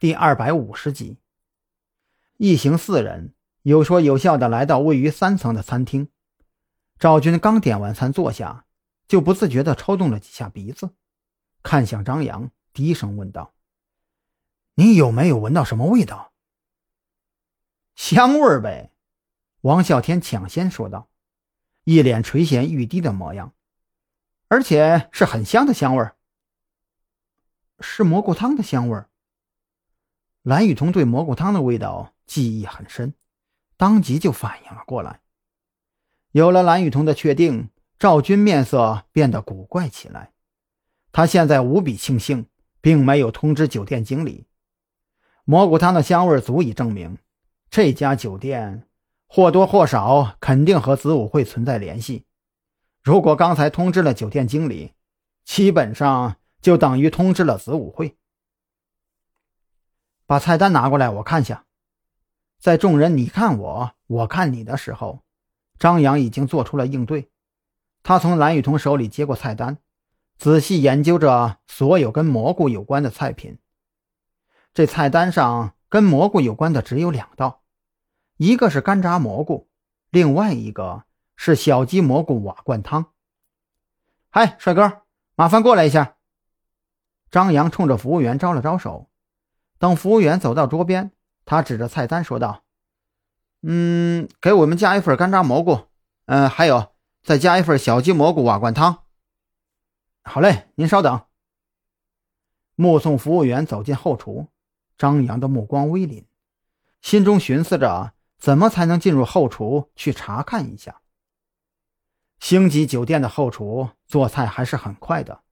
第二百五十集。一行四人有说有笑的来到位于三层的餐厅。赵军刚点完餐坐下，就不自觉的抽动了几下鼻子，看向张扬，低声问道：“你有没有闻到什么味道？”“香味儿呗。”王啸天抢先说道，一脸垂涎欲滴的模样，而且是很香的香味儿。是蘑菇汤的香味儿。蓝雨桐对蘑菇汤的味道记忆很深，当即就反应了过来。有了蓝雨桐的确定，赵军面色变得古怪起来。他现在无比庆幸，并没有通知酒店经理。蘑菇汤的香味足以证明，这家酒店或多或少肯定和子午会存在联系。如果刚才通知了酒店经理，基本上……就等于通知了子午会。把菜单拿过来，我看下。在众人你看我，我看你的时候，张扬已经做出了应对。他从蓝雨桐手里接过菜单，仔细研究着所有跟蘑菇有关的菜品。这菜单上跟蘑菇有关的只有两道，一个是干炸蘑菇，另外一个是小鸡蘑菇瓦罐汤。嗨，帅哥，麻烦过来一下。张扬冲着服务员招了招手，等服务员走到桌边，他指着菜单说道：“嗯，给我们加一份干炸蘑菇，嗯，还有再加一份小鸡蘑菇瓦罐汤。”“好嘞，您稍等。”目送服务员走进后厨，张扬的目光微凛，心中寻思着怎么才能进入后厨去查看一下。星级酒店的后厨做菜还是很快的。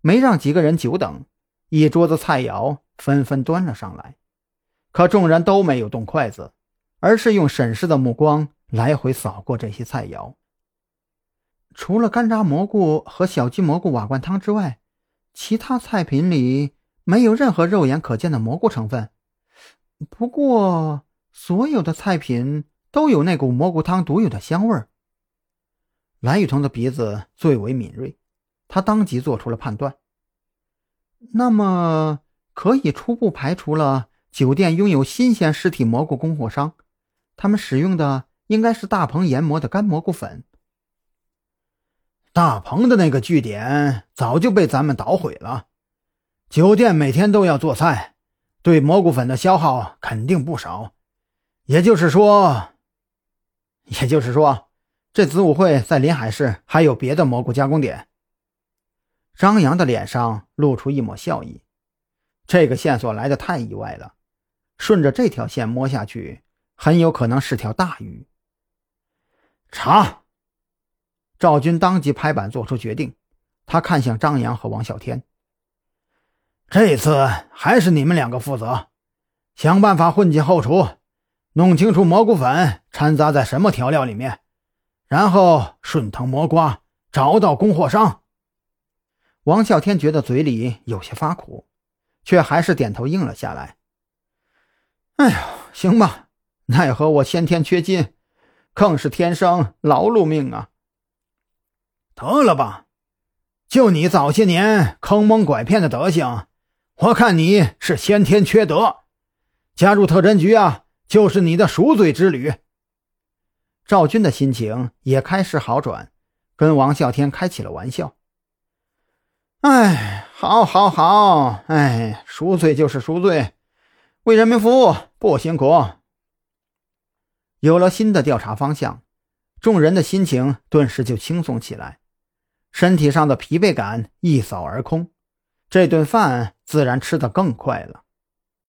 没让几个人久等，一桌子菜肴纷纷端了上来，可众人都没有动筷子，而是用审视的目光来回扫过这些菜肴。除了干炸蘑菇和小鸡蘑菇瓦罐汤之外，其他菜品里没有任何肉眼可见的蘑菇成分。不过，所有的菜品都有那股蘑菇汤独有的香味儿。蓝雨桐的鼻子最为敏锐。他当即做出了判断。那么，可以初步排除了酒店拥有新鲜尸体蘑菇供货商，他们使用的应该是大棚研磨的干蘑菇粉。大棚的那个据点早就被咱们捣毁了，酒店每天都要做菜，对蘑菇粉的消耗肯定不少。也就是说，也就是说，这子午会在临海市还有别的蘑菇加工点。张扬的脸上露出一抹笑意，这个线索来的太意外了。顺着这条线摸下去，很有可能是条大鱼。查！赵军当即拍板做出决定，他看向张扬和王小天：“这次还是你们两个负责，想办法混进后厨，弄清楚蘑菇粉掺杂在什么调料里面，然后顺藤摸瓜，找到供货商。”王啸天觉得嘴里有些发苦，却还是点头应了下来。哎呀，行吧，奈何我先天缺金，更是天生劳碌命啊！得了吧，就你早些年坑蒙拐骗的德行，我看你是先天缺德。加入特侦局啊，就是你的赎罪之旅。赵军的心情也开始好转，跟王啸天开起了玩笑。哎，好，好，好！哎，赎罪就是赎罪，为人民服务不辛苦。有了新的调查方向，众人的心情顿时就轻松起来，身体上的疲惫感一扫而空，这顿饭自然吃得更快了。